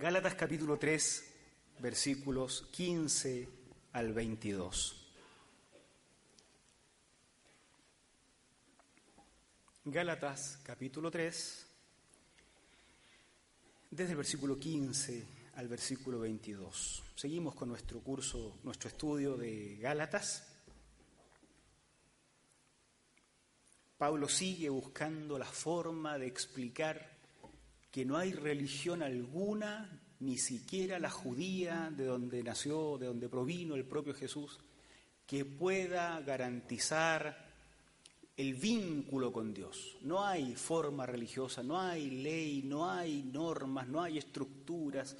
Gálatas capítulo 3, versículos 15 al 22. Gálatas capítulo 3, desde el versículo 15 al versículo 22. Seguimos con nuestro curso, nuestro estudio de Gálatas. Pablo sigue buscando la forma de explicar que no hay religión alguna, ni siquiera la judía, de donde nació, de donde provino el propio Jesús, que pueda garantizar el vínculo con Dios. No hay forma religiosa, no hay ley, no hay normas, no hay estructuras.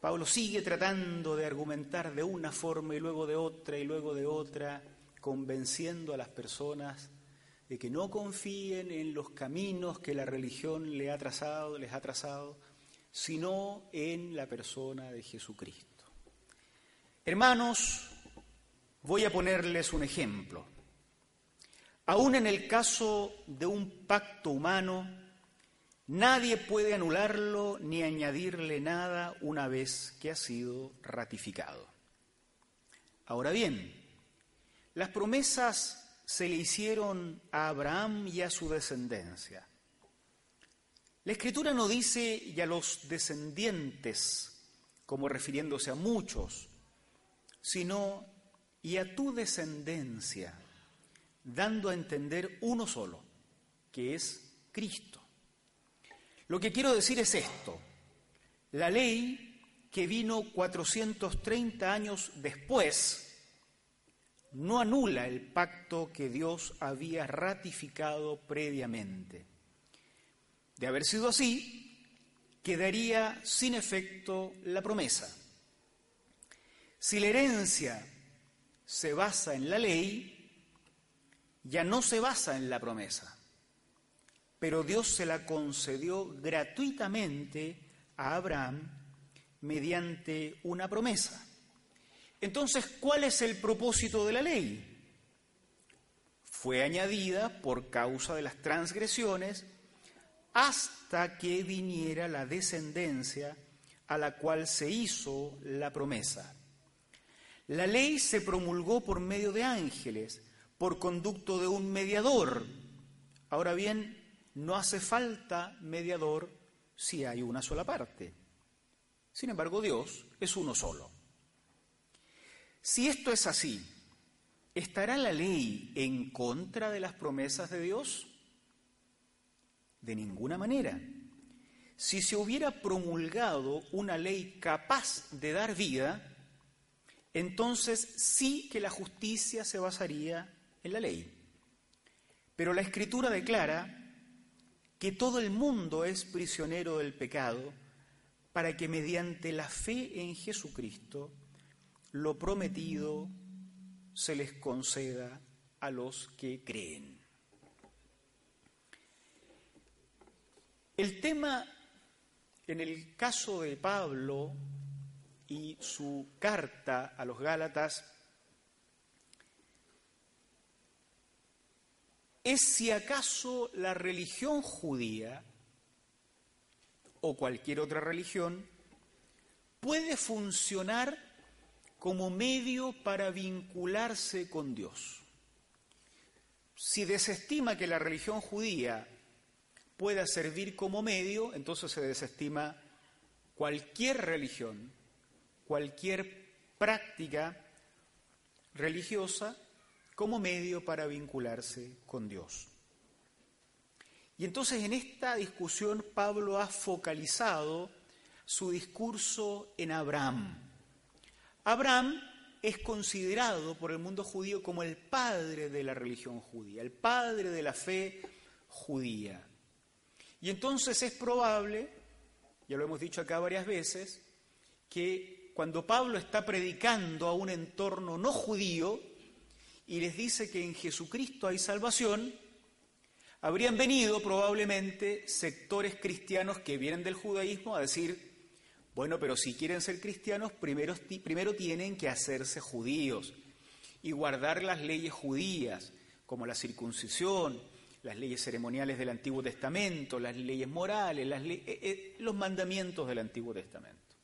Pablo sigue tratando de argumentar de una forma y luego de otra y luego de otra, convenciendo a las personas de que no confíen en los caminos que la religión le ha trazado, les ha trazado, sino en la persona de Jesucristo. Hermanos, voy a ponerles un ejemplo. Aún en el caso de un pacto humano, nadie puede anularlo ni añadirle nada una vez que ha sido ratificado. Ahora bien, las promesas se le hicieron a Abraham y a su descendencia. La escritura no dice y a los descendientes, como refiriéndose a muchos, sino y a tu descendencia, dando a entender uno solo, que es Cristo. Lo que quiero decir es esto. La ley que vino 430 años después, no anula el pacto que Dios había ratificado previamente. De haber sido así, quedaría sin efecto la promesa. Si la herencia se basa en la ley, ya no se basa en la promesa, pero Dios se la concedió gratuitamente a Abraham mediante una promesa. Entonces, ¿cuál es el propósito de la ley? Fue añadida por causa de las transgresiones hasta que viniera la descendencia a la cual se hizo la promesa. La ley se promulgó por medio de ángeles, por conducto de un mediador. Ahora bien, no hace falta mediador si hay una sola parte. Sin embargo, Dios es uno solo. Si esto es así, ¿estará la ley en contra de las promesas de Dios? De ninguna manera. Si se hubiera promulgado una ley capaz de dar vida, entonces sí que la justicia se basaría en la ley. Pero la escritura declara que todo el mundo es prisionero del pecado para que mediante la fe en Jesucristo lo prometido se les conceda a los que creen. El tema, en el caso de Pablo y su carta a los Gálatas, es si acaso la religión judía o cualquier otra religión puede funcionar como medio para vincularse con Dios. Si desestima que la religión judía pueda servir como medio, entonces se desestima cualquier religión, cualquier práctica religiosa como medio para vincularse con Dios. Y entonces en esta discusión Pablo ha focalizado su discurso en Abraham. Abraham es considerado por el mundo judío como el padre de la religión judía, el padre de la fe judía. Y entonces es probable ya lo hemos dicho acá varias veces, que cuando Pablo está predicando a un entorno no judío y les dice que en Jesucristo hay salvación, habrían venido probablemente sectores cristianos que vienen del judaísmo a decir, bueno, pero si quieren ser cristianos, primero, primero tienen que hacerse judíos y guardar las leyes judías, como la circuncisión, las leyes ceremoniales del Antiguo Testamento, las leyes morales, eh, eh, los mandamientos del Antiguo Testamento.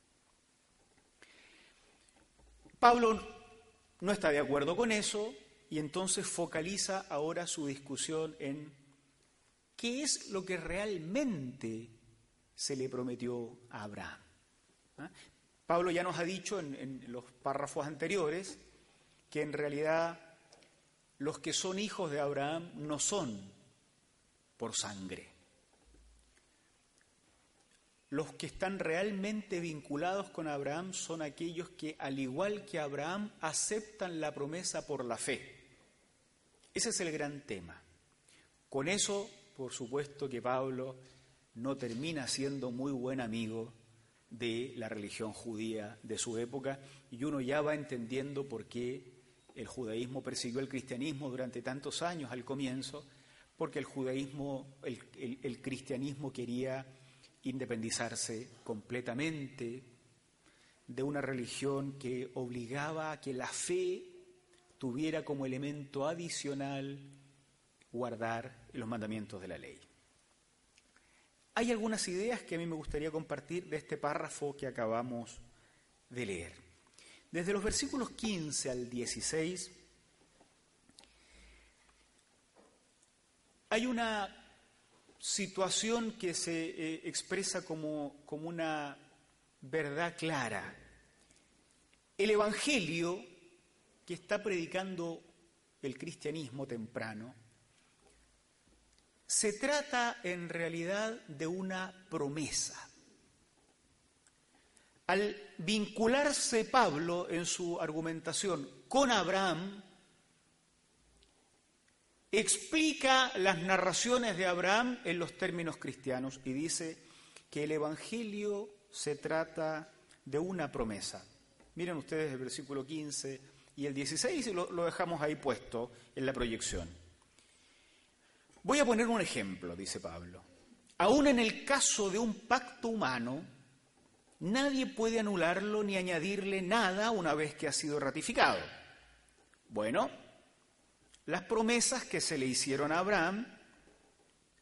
Pablo no está de acuerdo con eso y entonces focaliza ahora su discusión en qué es lo que realmente se le prometió a Abraham. ¿Ah? Pablo ya nos ha dicho en, en los párrafos anteriores que en realidad los que son hijos de Abraham no son por sangre. Los que están realmente vinculados con Abraham son aquellos que, al igual que Abraham, aceptan la promesa por la fe. Ese es el gran tema. Con eso, por supuesto que Pablo no termina siendo muy buen amigo de la religión judía de su época y uno ya va entendiendo por qué el judaísmo persiguió el cristianismo durante tantos años al comienzo, porque el judaísmo, el, cristianismo quería independizarse completamente de una religión que obligaba a que la fe tuviera como elemento adicional guardar los mandamientos de la ley. Hay algunas ideas que a mí me gustaría compartir de este párrafo que acabamos de leer. Desde los versículos 15 al 16 hay una situación que se eh, expresa como, como una verdad clara. El Evangelio que está predicando el cristianismo temprano se trata en realidad de una promesa. Al vincularse Pablo en su argumentación con Abraham, explica las narraciones de Abraham en los términos cristianos y dice que el Evangelio se trata de una promesa. Miren ustedes el versículo 15 y el 16 y lo, lo dejamos ahí puesto en la proyección. Voy a poner un ejemplo, dice Pablo. Aún en el caso de un pacto humano, nadie puede anularlo ni añadirle nada una vez que ha sido ratificado. Bueno, las promesas que se le hicieron a Abraham,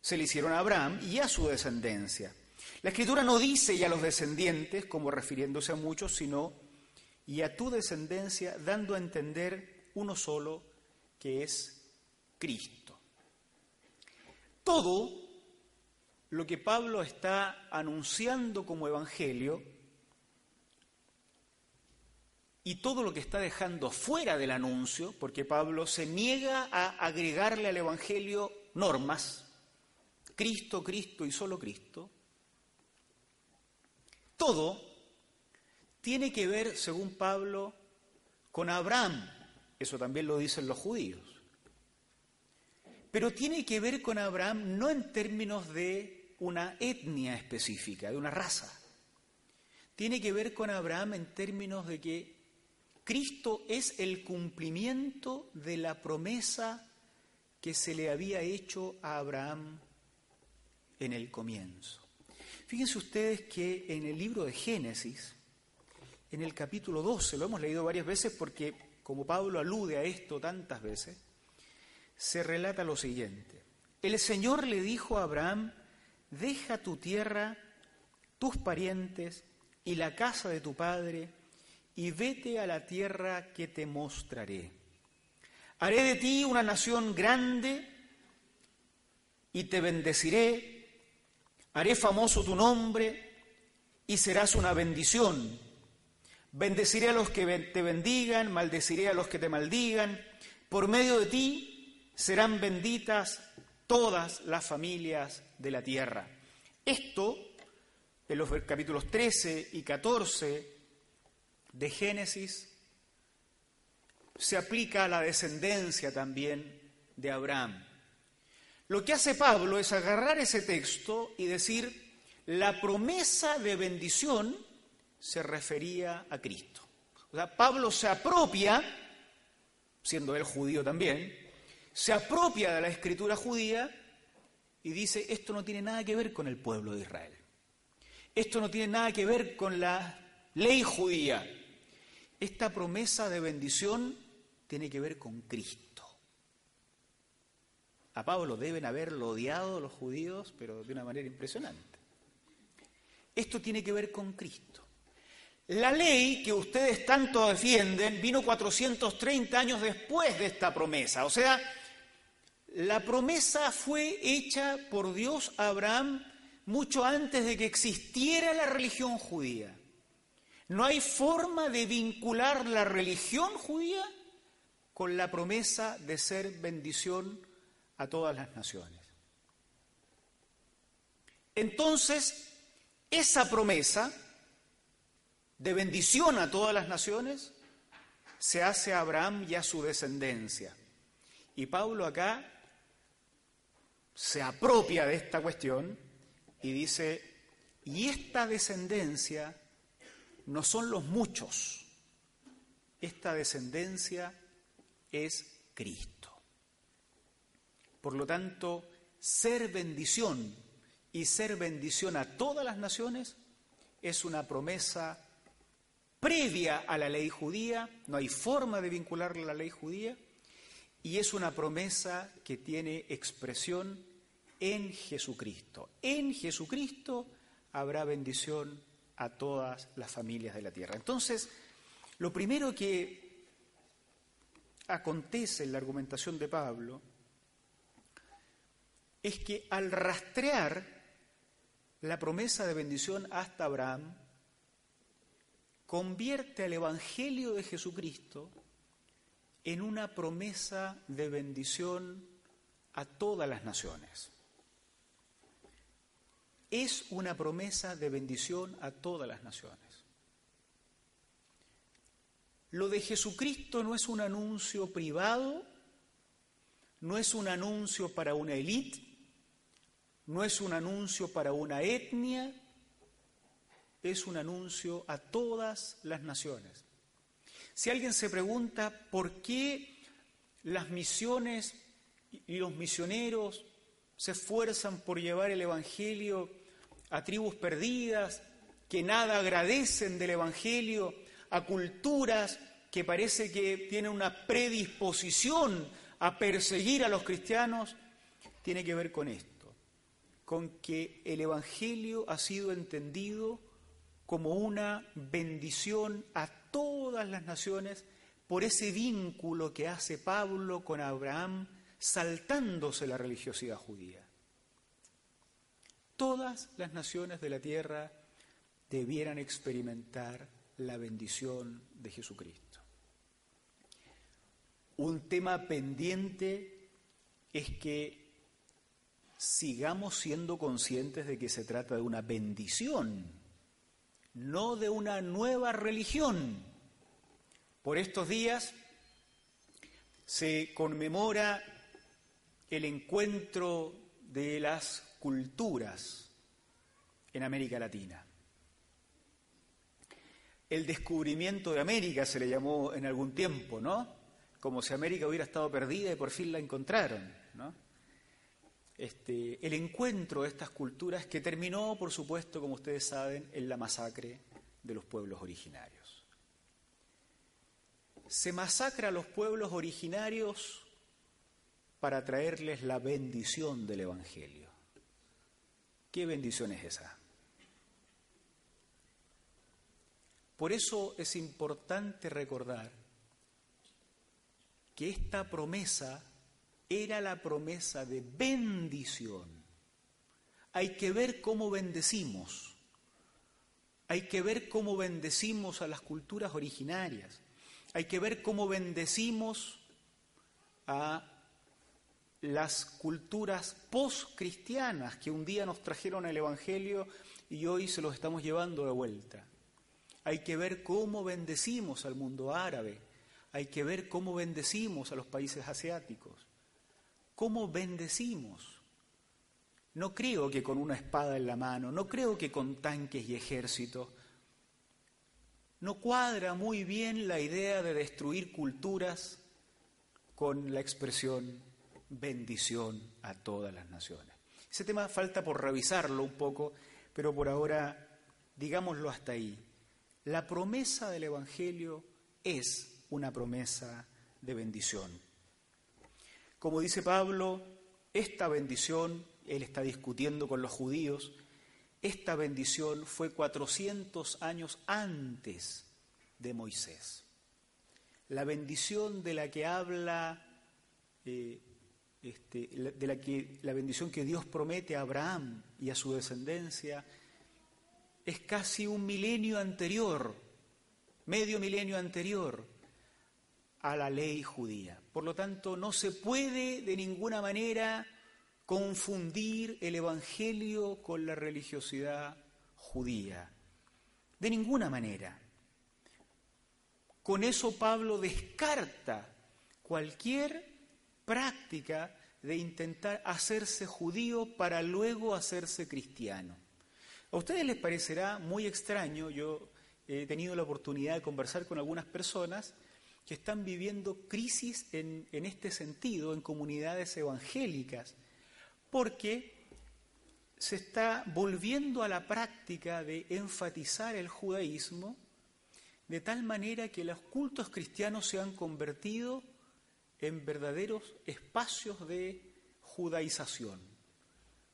se le hicieron a Abraham y a su descendencia. La escritura no dice y a los descendientes, como refiriéndose a muchos, sino y a tu descendencia, dando a entender uno solo, que es Cristo. Todo lo que Pablo está anunciando como evangelio y todo lo que está dejando fuera del anuncio, porque Pablo se niega a agregarle al Evangelio normas, Cristo, Cristo y solo Cristo, todo tiene que ver, según Pablo, con Abraham, eso también lo dicen los judíos, pero tiene que ver con Abraham no en términos de una etnia específica, de una raza, tiene que ver con Abraham en términos de que Cristo es el cumplimiento de la promesa que se le había hecho a Abraham en el comienzo. Fíjense ustedes que en el libro de Génesis, en el capítulo 12, lo hemos leído varias veces porque como Pablo alude a esto tantas veces, se relata lo siguiente. El Señor le dijo a Abraham, deja tu tierra, tus parientes y la casa de tu padre y vete a la tierra que te mostraré. Haré de ti una nación grande y te bendeciré, haré famoso tu nombre y serás una bendición. Bendeciré a los que te bendigan, maldeciré a los que te maldigan. Por medio de ti serán benditas todas las familias de la tierra. Esto, en los capítulos 13 y 14 de Génesis se aplica a la descendencia también de Abraham. Lo que hace Pablo es agarrar ese texto y decir, la promesa de bendición se refería a Cristo. O sea, Pablo se apropia, siendo él judío también, se apropia de la escritura judía y dice, esto no tiene nada que ver con el pueblo de Israel. Esto no tiene nada que ver con la ley judía. Esta promesa de bendición tiene que ver con Cristo. A Pablo deben haberlo odiado los judíos, pero de una manera impresionante. Esto tiene que ver con Cristo. La ley que ustedes tanto defienden vino 430 años después de esta promesa. O sea, la promesa fue hecha por Dios a Abraham mucho antes de que existiera la religión judía. No hay forma de vincular la religión judía con la promesa de ser bendición a todas las naciones. Entonces, esa promesa de bendición a todas las naciones se hace a Abraham y a su descendencia. Y Pablo acá se apropia de esta cuestión y dice, y esta descendencia no son los muchos, esta descendencia es Cristo. Por lo tanto, ser bendición y ser bendición a todas las naciones es una promesa previa a la ley judía, no hay forma de vincularla a la ley judía, y es una promesa que tiene expresión en Jesucristo. En Jesucristo habrá bendición a todas las familias de la tierra. Entonces, lo primero que acontece en la argumentación de Pablo es que al rastrear la promesa de bendición hasta Abraham, convierte al Evangelio de Jesucristo en una promesa de bendición a todas las naciones. Es una promesa de bendición a todas las naciones. Lo de Jesucristo no es un anuncio privado, no es un anuncio para una élite, no es un anuncio para una etnia, es un anuncio a todas las naciones. Si alguien se pregunta por qué las misiones y los misioneros se esfuerzan por llevar el Evangelio a tribus perdidas, que nada agradecen del Evangelio, a culturas que parece que tienen una predisposición a perseguir a los cristianos, tiene que ver con esto con que el Evangelio ha sido entendido como una bendición a todas las naciones por ese vínculo que hace Pablo con Abraham saltándose la religiosidad judía. Todas las naciones de la tierra debieran experimentar la bendición de Jesucristo. Un tema pendiente es que sigamos siendo conscientes de que se trata de una bendición, no de una nueva religión. Por estos días se conmemora el encuentro de las culturas en América Latina. El descubrimiento de América se le llamó en algún tiempo, ¿no? Como si América hubiera estado perdida y por fin la encontraron, ¿no? Este, el encuentro de estas culturas que terminó, por supuesto, como ustedes saben, en la masacre de los pueblos originarios. Se masacra a los pueblos originarios para traerles la bendición del Evangelio. ¿Qué bendición es esa? Por eso es importante recordar que esta promesa era la promesa de bendición. Hay que ver cómo bendecimos. Hay que ver cómo bendecimos a las culturas originarias. Hay que ver cómo bendecimos a las culturas post-cristianas que un día nos trajeron el Evangelio y hoy se los estamos llevando de vuelta. Hay que ver cómo bendecimos al mundo árabe. Hay que ver cómo bendecimos a los países asiáticos cómo bendecimos No creo que con una espada en la mano, no creo que con tanques y ejércitos. No cuadra muy bien la idea de destruir culturas con la expresión bendición a todas las naciones. Ese tema falta por revisarlo un poco, pero por ahora digámoslo hasta ahí. La promesa del Evangelio es una promesa de bendición. Como dice Pablo, esta bendición, él está discutiendo con los judíos, esta bendición fue 400 años antes de Moisés. La bendición de la que habla, eh, este, de la, que, la bendición que Dios promete a Abraham y a su descendencia, es casi un milenio anterior, medio milenio anterior a la ley judía. Por lo tanto, no se puede de ninguna manera confundir el Evangelio con la religiosidad judía. De ninguna manera. Con eso Pablo descarta cualquier práctica de intentar hacerse judío para luego hacerse cristiano. A ustedes les parecerá muy extraño, yo he tenido la oportunidad de conversar con algunas personas que están viviendo crisis en, este sentido en comunidades evangélicas, porque se está volviendo a la práctica de enfatizar el judaísmo de tal manera que los cultos cristianos se han convertido en verdaderos espacios de judaización.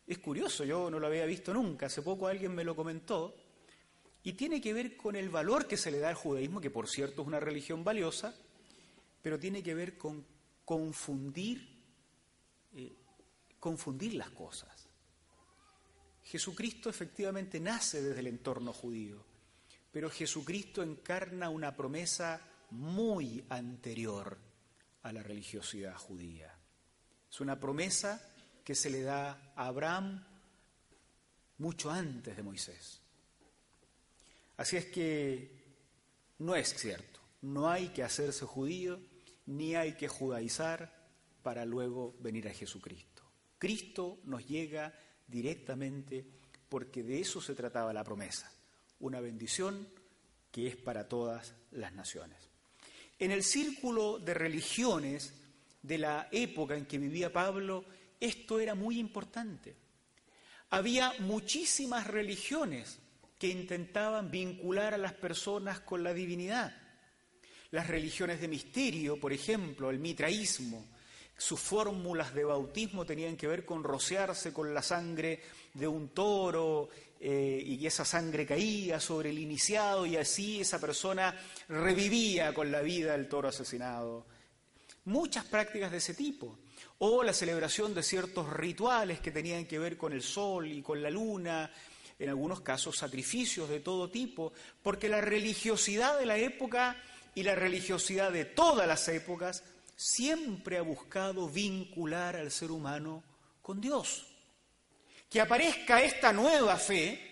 Es curioso, yo no lo había visto nunca, hace poco alguien me lo comentó, y tiene que ver con el valor que se le da al judaísmo, que por cierto es una religión valiosa, pero tiene que ver con confundir, eh, confundir las cosas. Jesucristo efectivamente nace desde el entorno judío, pero Jesucristo encarna una promesa muy anterior a la religiosidad judía. Es una promesa que se le da a Abraham mucho antes de Moisés. Así es que no es cierto, no hay que hacerse judío ni hay que judaizar para luego venir a Jesucristo. Cristo nos llega directamente porque de eso se trataba la promesa, una bendición que es para todas las naciones. En el círculo de religiones de la época en que vivía Pablo, esto era muy importante. Había muchísimas religiones que intentaban vincular a las personas con la divinidad. Las religiones de misterio, por ejemplo, el mitraísmo, sus fórmulas de bautismo tenían que ver con rociarse con la sangre de un toro eh, y esa sangre caía sobre el iniciado y así esa persona revivía con la vida del toro asesinado. Muchas prácticas de ese tipo. O la celebración de ciertos rituales que tenían que ver con el sol y con la luna, en algunos casos sacrificios de todo tipo, porque la religiosidad de la época y la religiosidad de todas las épocas siempre ha buscado vincular al ser humano con Dios. Que aparezca esta nueva fe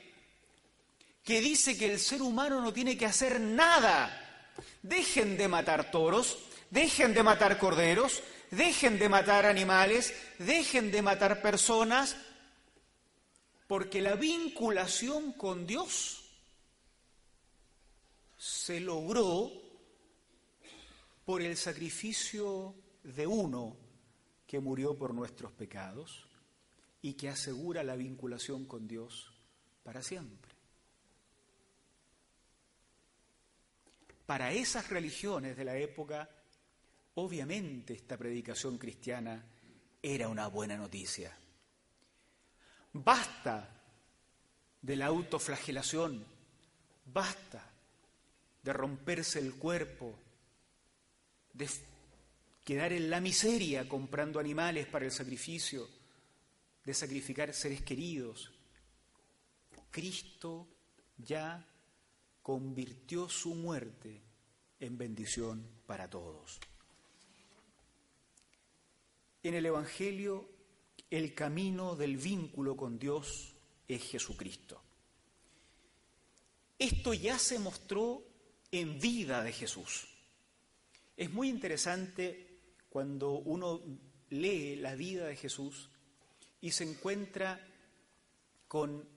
que dice que el ser humano no tiene que hacer nada. Dejen de matar toros, dejen de matar corderos, dejen de matar animales, dejen de matar personas, porque la vinculación con Dios se logró por el sacrificio de uno que murió por nuestros pecados y que asegura la vinculación con Dios para siempre. Para esas religiones de la época, obviamente esta predicación cristiana era una buena noticia. Basta de la autoflagelación, basta de romperse el cuerpo, de quedar en la miseria comprando animales para el sacrificio, de sacrificar seres queridos. Cristo ya convirtió su muerte en bendición para todos. En el Evangelio el camino del vínculo con Dios es Jesucristo. Esto ya se mostró en vida de Jesús. Es muy interesante cuando uno lee la vida de Jesús y se encuentra con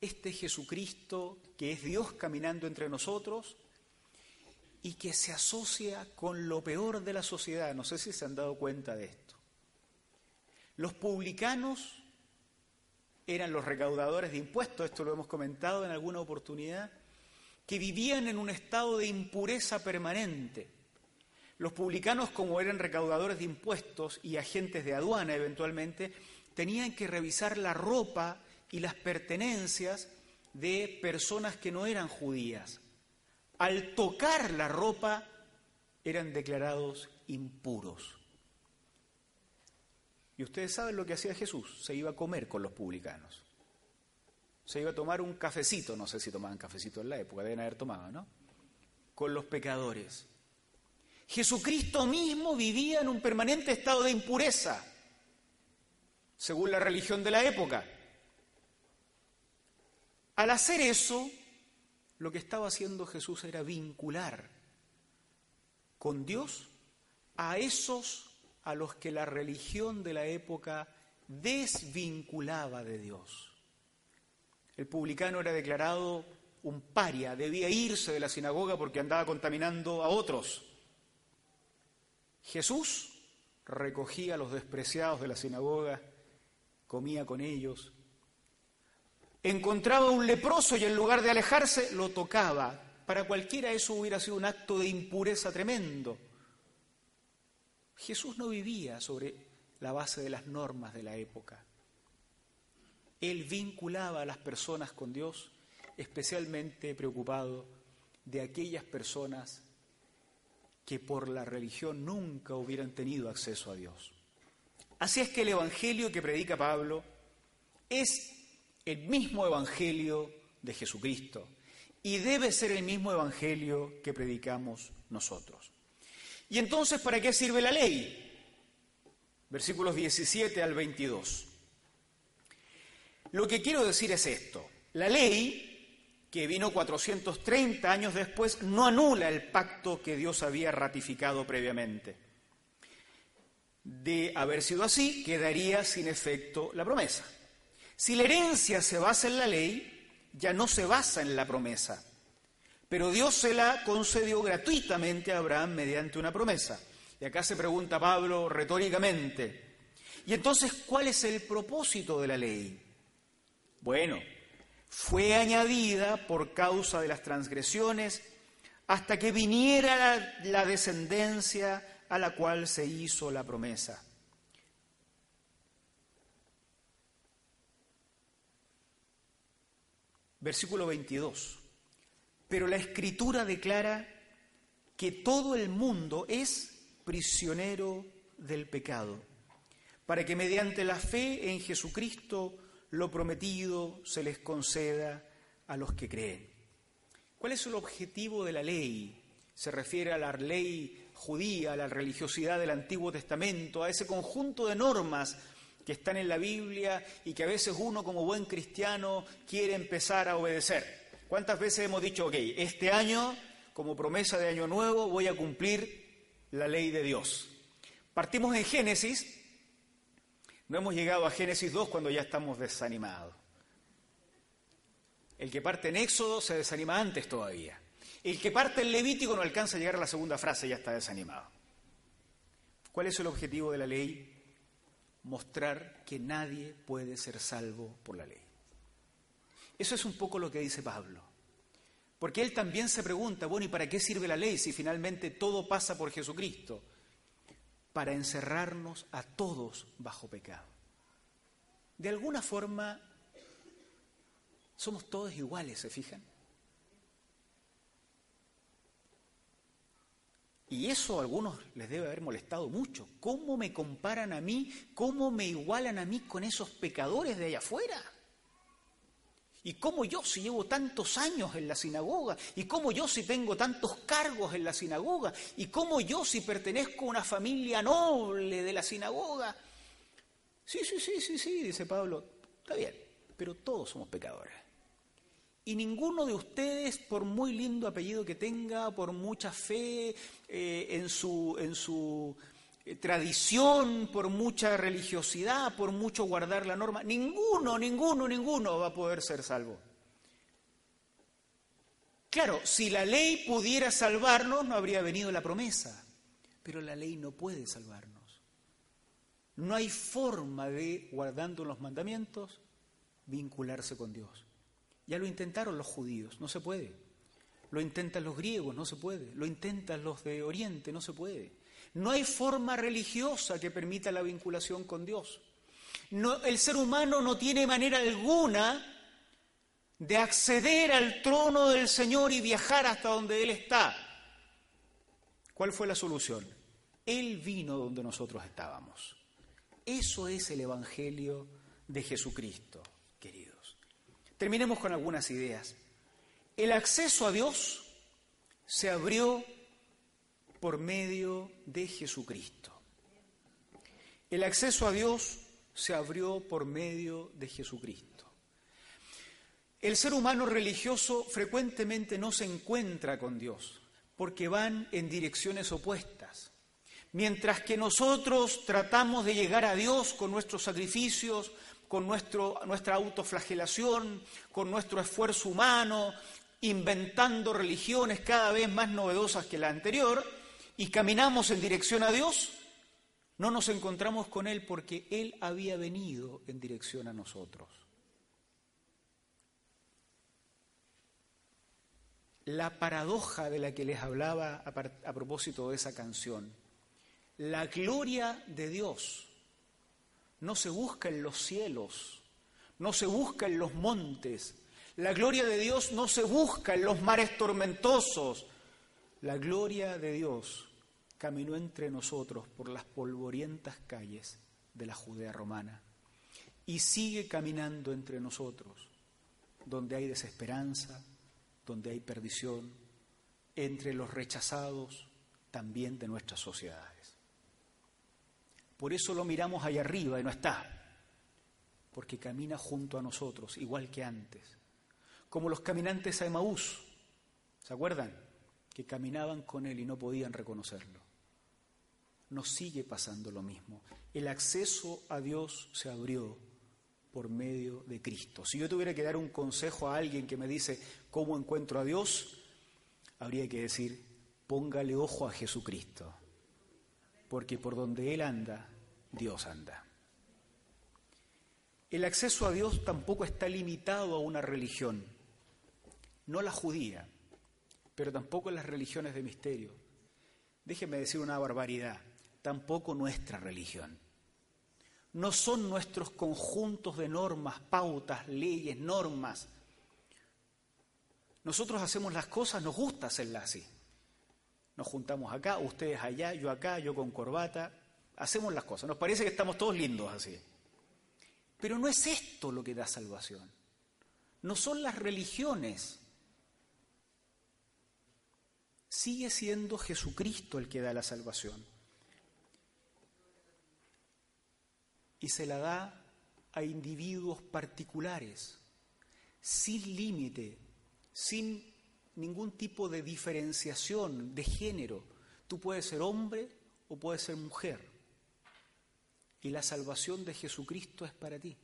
este Jesucristo que es Dios caminando entre nosotros y que se asocia con lo peor de la sociedad. No sé si se han dado cuenta de esto. Los publicanos eran los recaudadores de impuestos, esto lo hemos comentado en alguna oportunidad, que vivían en un estado de impureza permanente. Los publicanos, como eran recaudadores de impuestos y agentes de aduana eventualmente, tenían que revisar la ropa y las pertenencias de personas que no eran judías. Al tocar la ropa eran declarados impuros. Y ustedes saben lo que hacía Jesús, se iba a comer con los publicanos. Se iba a tomar un cafecito, no sé si tomaban cafecito en la época, deben haber tomado, ¿no? Con los pecadores. Jesucristo mismo vivía en un permanente estado de impureza, según la religión de la época. Al hacer eso, lo que estaba haciendo Jesús era vincular con Dios a esos a los que la religión de la época desvinculaba de Dios. El publicano era declarado un paria, debía irse de la sinagoga porque andaba contaminando a otros. Jesús recogía a los despreciados de la sinagoga, comía con ellos, encontraba un leproso y en lugar de alejarse lo tocaba. Para cualquiera eso hubiera sido un acto de impureza tremendo. Jesús no vivía sobre la base de las normas de la época. Él vinculaba a las personas con Dios, especialmente preocupado de aquellas personas que por la religión nunca hubieran tenido acceso a Dios. Así es que el Evangelio que predica Pablo es el mismo Evangelio de Jesucristo y debe ser el mismo Evangelio que predicamos nosotros. ¿Y entonces para qué sirve la ley? Versículos 17 al 22. Lo que quiero decir es esto. La ley, que vino 430 años después, no anula el pacto que Dios había ratificado previamente. De haber sido así, quedaría sin efecto la promesa. Si la herencia se basa en la ley, ya no se basa en la promesa. Pero Dios se la concedió gratuitamente a Abraham mediante una promesa. Y acá se pregunta Pablo retóricamente, ¿y entonces cuál es el propósito de la ley? Bueno, fue añadida por causa de las transgresiones hasta que viniera la, descendencia a la cual se hizo la promesa. Versículo 22. Pero la escritura declara que todo el mundo es prisionero del pecado, para que mediante la fe en Jesucristo lo prometido se les conceda a los que creen. ¿Cuál es el objetivo de la ley? Se refiere a la ley judía, a la religiosidad del Antiguo Testamento, a ese conjunto de normas que están en la Biblia y que a veces uno como buen cristiano quiere empezar a obedecer. ¿Cuántas veces hemos dicho, ok, este año, como promesa de año nuevo, voy a cumplir la ley de Dios? Partimos en Génesis, no hemos llegado a Génesis 2 cuando ya estamos desanimados. El que parte en Éxodo se desanima antes todavía. El que parte en Levítico no alcanza a llegar a la segunda frase, ya está desanimado. ¿Cuál es el objetivo de la ley? mostrar que nadie puede ser salvo por la ley. Eso es un poco lo que dice Pablo. Porque él también se pregunta, bueno, ¿y para qué sirve la ley si finalmente todo pasa por Jesucristo? Para encerrarnos a todos bajo pecado. De alguna forma, somos todos iguales, ¿se fijan? Y eso a algunos les debe haber molestado mucho. ¿Cómo me comparan a mí? ¿Cómo me igualan a mí con esos pecadores de allá afuera? ¿Y cómo yo si llevo tantos años en la sinagoga? ¿Y cómo yo si tengo tantos cargos en la sinagoga? ¿Y cómo yo si pertenezco a una familia noble de la sinagoga? Sí, sí, sí, sí, sí, dice Pablo. Está bien, pero todos somos pecadores. Y ninguno de ustedes, por muy lindo apellido que tenga, por mucha fe eh, en, su, en, su, tradición, por mucha religiosidad, por mucho guardar la norma. Ninguno, ninguno, ninguno va a poder ser salvo. Claro, si la ley pudiera salvarnos, no habría venido la promesa, pero la ley no puede salvarnos. No hay forma de, guardando los mandamientos, vincularse con Dios. Ya lo intentaron los judíos, no se puede. Lo intentan los griegos, no se puede. Lo intentan los de Oriente, no se puede. No hay forma religiosa que permita la vinculación con Dios. El ser humano no tiene manera alguna de acceder al trono del Señor y viajar hasta donde Él está. ¿Cuál fue la solución? Él vino donde nosotros estábamos. Eso es el Evangelio de Jesucristo, queridos. Terminemos con algunas ideas. El acceso a Dios se abrió por medio de Jesucristo. El acceso a Dios se abrió por medio de Jesucristo. El ser humano religioso frecuentemente no se encuentra con Dios porque van en direcciones opuestas. Mientras que nosotros tratamos de llegar a Dios con nuestros sacrificios, con nuestro, nuestra autoflagelación, con nuestro esfuerzo humano, inventando religiones cada vez más novedosas que la anterior, y caminamos en dirección a Dios, no nos encontramos con Él porque Él había venido en dirección a nosotros. La paradoja de la que les hablaba a, a propósito de esa canción la gloria de Dios no se busca en los cielos, no se busca en los montes. La gloria de Dios no se busca en los mares tormentosos. La gloria de Dios caminó entre nosotros por las polvorientas calles de la Judea romana y sigue caminando entre nosotros, donde hay desesperanza, donde hay perdición, entre los rechazados también de nuestras sociedades. Por eso lo miramos allá arriba y no está, porque camina junto a nosotros, igual que antes. Como los caminantes a Emaús, ¿se acuerdan? Que caminaban con Él y no podían reconocerlo. Nos sigue pasando lo mismo. El acceso a Dios se abrió por medio de Cristo. Si yo tuviera que dar un consejo a alguien que me dice cómo encuentro a Dios, habría que decir, póngale ojo a Jesucristo porque por donde Él anda, Dios anda. El acceso a Dios tampoco está limitado a una religión, no la judía, pero tampoco las religiones de misterio. Déjeme decir una barbaridad, tampoco nuestra religión. No son nuestros conjuntos de normas, pautas, leyes, normas. Nosotros hacemos las cosas, nos gusta hacerlas así. Nos juntamos acá, ustedes allá, yo acá, yo con corbata, hacemos las cosas. Nos parece que estamos todos lindos así. Pero no es esto lo que da salvación. No son las religiones. Sigue siendo Jesucristo el que da la salvación. Y se la da a individuos particulares, sin límite, sin ningún tipo de diferenciación de género. Tú puedes ser hombre o puedes ser mujer. Y la salvación de Jesucristo es para ti.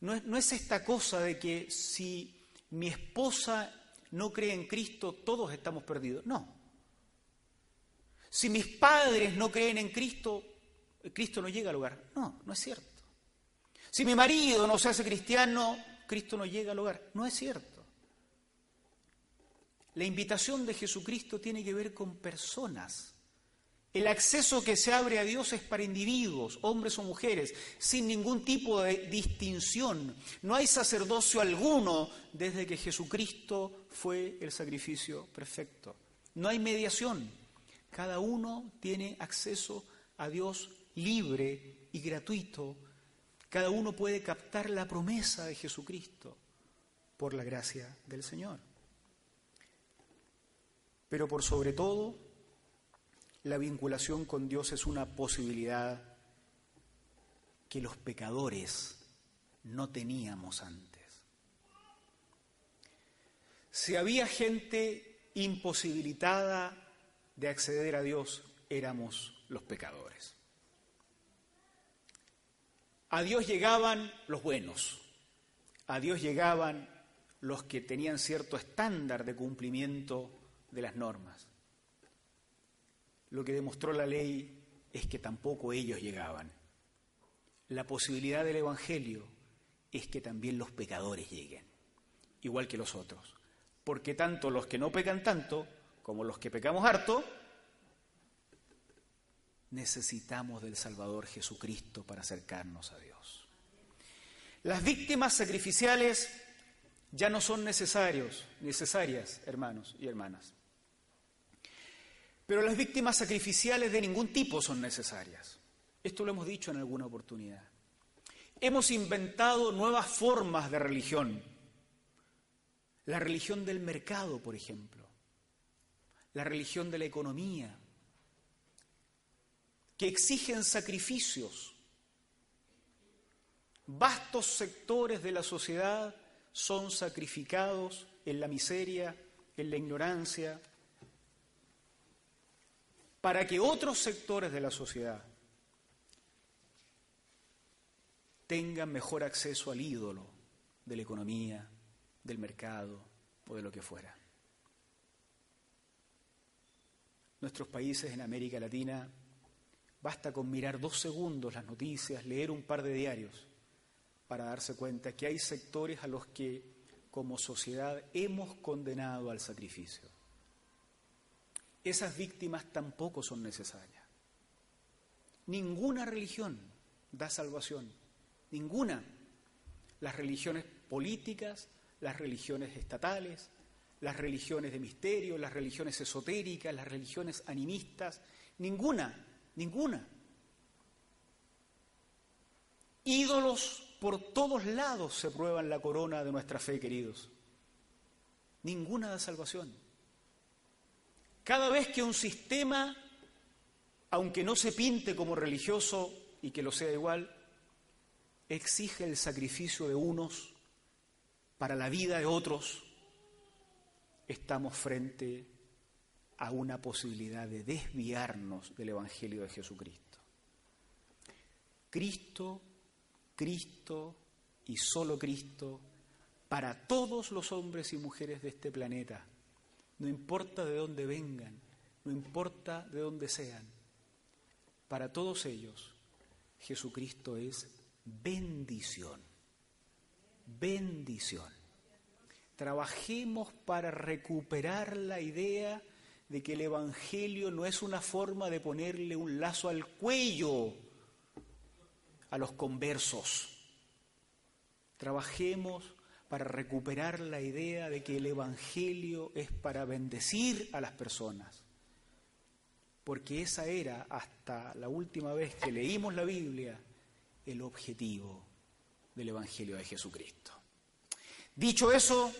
No es, no es esta cosa de que si mi esposa no cree en Cristo, todos estamos perdidos. No. Si mis padres no creen en Cristo, Cristo no llega al hogar. No, no es cierto. Si mi marido no se hace cristiano, Cristo no llega al hogar. No es cierto. La invitación de Jesucristo tiene que ver con personas. El acceso que se abre a Dios es para individuos, hombres o mujeres, sin ningún tipo de distinción. No hay sacerdocio alguno desde que Jesucristo fue el sacrificio perfecto. No hay mediación. Cada uno tiene acceso a Dios libre y gratuito. Cada uno puede captar la promesa de Jesucristo por la gracia del Señor. Pero por sobre todo, la vinculación con Dios es una posibilidad que los pecadores no teníamos antes. Si había gente imposibilitada de acceder a Dios, éramos los pecadores. A Dios llegaban los buenos, a Dios llegaban los que tenían cierto estándar de cumplimiento de las normas. Lo que demostró la ley es que tampoco ellos llegaban. La posibilidad del Evangelio es que también los pecadores lleguen, igual que los otros. Porque tanto los que no pecan tanto como los que pecamos harto, necesitamos del Salvador Jesucristo para acercarnos a Dios. Las víctimas sacrificiales ya no son necesarios, necesarias, hermanos y hermanas. Pero las víctimas sacrificiales de ningún tipo son necesarias. Esto lo hemos dicho en alguna oportunidad. Hemos inventado nuevas formas de religión. La religión del mercado, por ejemplo. La religión de la economía, que exigen sacrificios. Vastos sectores de la sociedad son sacrificados en la miseria, en la ignorancia, para que otros sectores de la sociedad tengan mejor acceso al ídolo de la economía, del mercado o de lo que fuera. Nuestros países en América Latina Basta con mirar dos segundos las noticias, leer un par de diarios, para darse cuenta que hay sectores a los que como sociedad hemos condenado al sacrificio. Esas víctimas tampoco son necesarias. Ninguna religión da salvación, ninguna. Las religiones políticas, las religiones estatales, las religiones de misterio, las religiones esotéricas, las religiones animistas, ninguna Ninguna. Ídolos por todos lados se prueban la corona de nuestra fe, queridos. Ninguna da salvación. Cada vez que un sistema, aunque no se pinte como religioso y que lo sea igual, exige el sacrificio de unos para la vida de otros, estamos frente a una posibilidad de desviarnos del Evangelio de Jesucristo. Cristo, Cristo y solo Cristo para todos los hombres y mujeres de este planeta, no importa de dónde vengan, no importa de dónde sean, para todos ellos Jesucristo es bendición, bendición. Trabajemos para recuperar la idea de que el Evangelio no es una forma de ponerle un lazo al cuello a los conversos. Trabajemos para recuperar la idea de que el Evangelio es para bendecir a las personas. Porque esa era, hasta la última vez que leímos la Biblia, el objetivo del Evangelio de Jesucristo. Dicho eso,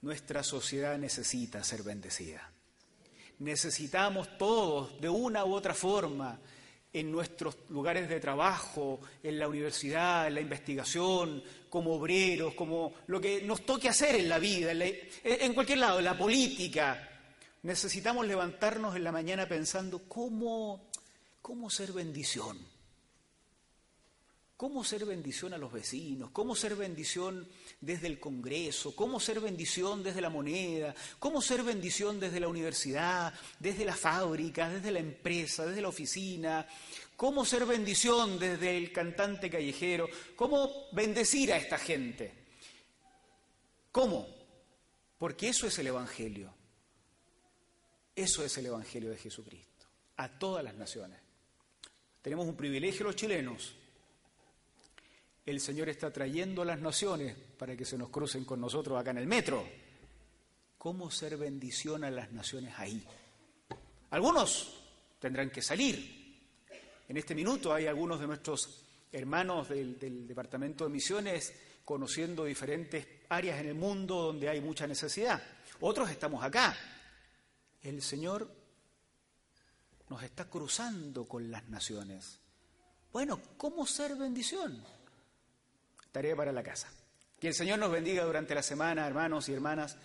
nuestra sociedad necesita ser bendecida necesitamos todos, de una u otra forma, en nuestros lugares de trabajo, en la universidad, en la investigación, como obreros, como lo que nos toque hacer en la vida, en, cualquier lado, en la política. Necesitamos levantarnos en la mañana pensando cómo, cómo ser bendición cómo ser bendición a los vecinos, cómo ser bendición desde el Congreso, cómo ser bendición desde la moneda, cómo ser bendición desde la universidad, desde la fábrica, desde la empresa, desde la oficina, cómo ser bendición desde el cantante callejero, cómo bendecir a esta gente. ¿Cómo? Porque eso es el Evangelio. Eso es el Evangelio de Jesucristo, a todas las naciones. Tenemos un privilegio los chilenos el Señor está trayendo a las naciones para que se nos crucen con nosotros acá en el metro. ¿Cómo ser bendición a las naciones ahí? Algunos tendrán que salir. En este minuto hay algunos de nuestros hermanos del, del Departamento de Misiones conociendo diferentes áreas en el mundo donde hay mucha necesidad. Otros estamos acá. El Señor nos está cruzando con las naciones. Bueno, ¿cómo ser bendición? Tarea para la casa. Que el Señor nos bendiga durante la semana, hermanos y hermanas,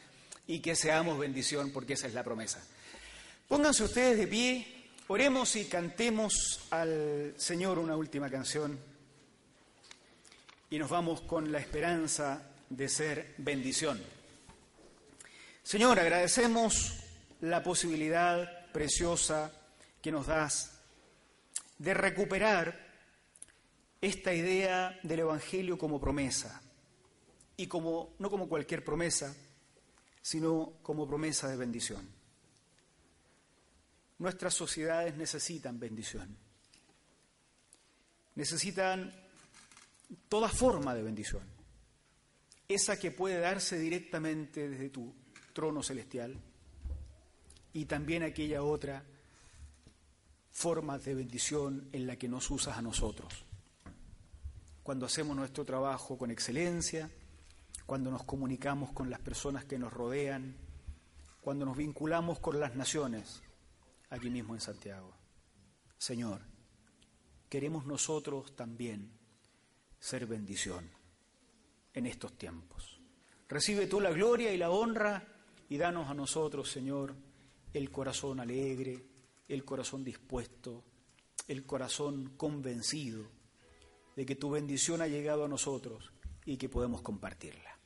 y que seamos bendición, porque esa es la promesa. Pónganse ustedes de pie Oremos y cantemos al Señor una última canción y nos vamos con la esperanza de ser bendición. Señor, agradecemos la posibilidad preciosa que nos das de recuperar esta idea del Evangelio como promesa y como no como cualquier promesa, sino como promesa de bendición. Nuestras sociedades necesitan bendición. Necesitan toda forma de bendición. Esa que puede darse directamente desde tu trono celestial y también aquella otra forma de bendición en la que nos usas a nosotros. Cuando hacemos nuestro trabajo con excelencia, cuando nos comunicamos con las personas que nos rodean, cuando nos vinculamos con las naciones, aquí mismo en Santiago. Señor, queremos nosotros también ser bendición en estos tiempos. Recibe tú la gloria y la honra y danos a nosotros, Señor, el corazón alegre, el corazón dispuesto, el corazón convencido de que tu bendición ha llegado a nosotros y que podemos compartirla.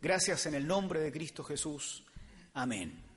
Gracias en el nombre de Cristo Jesús. Amén.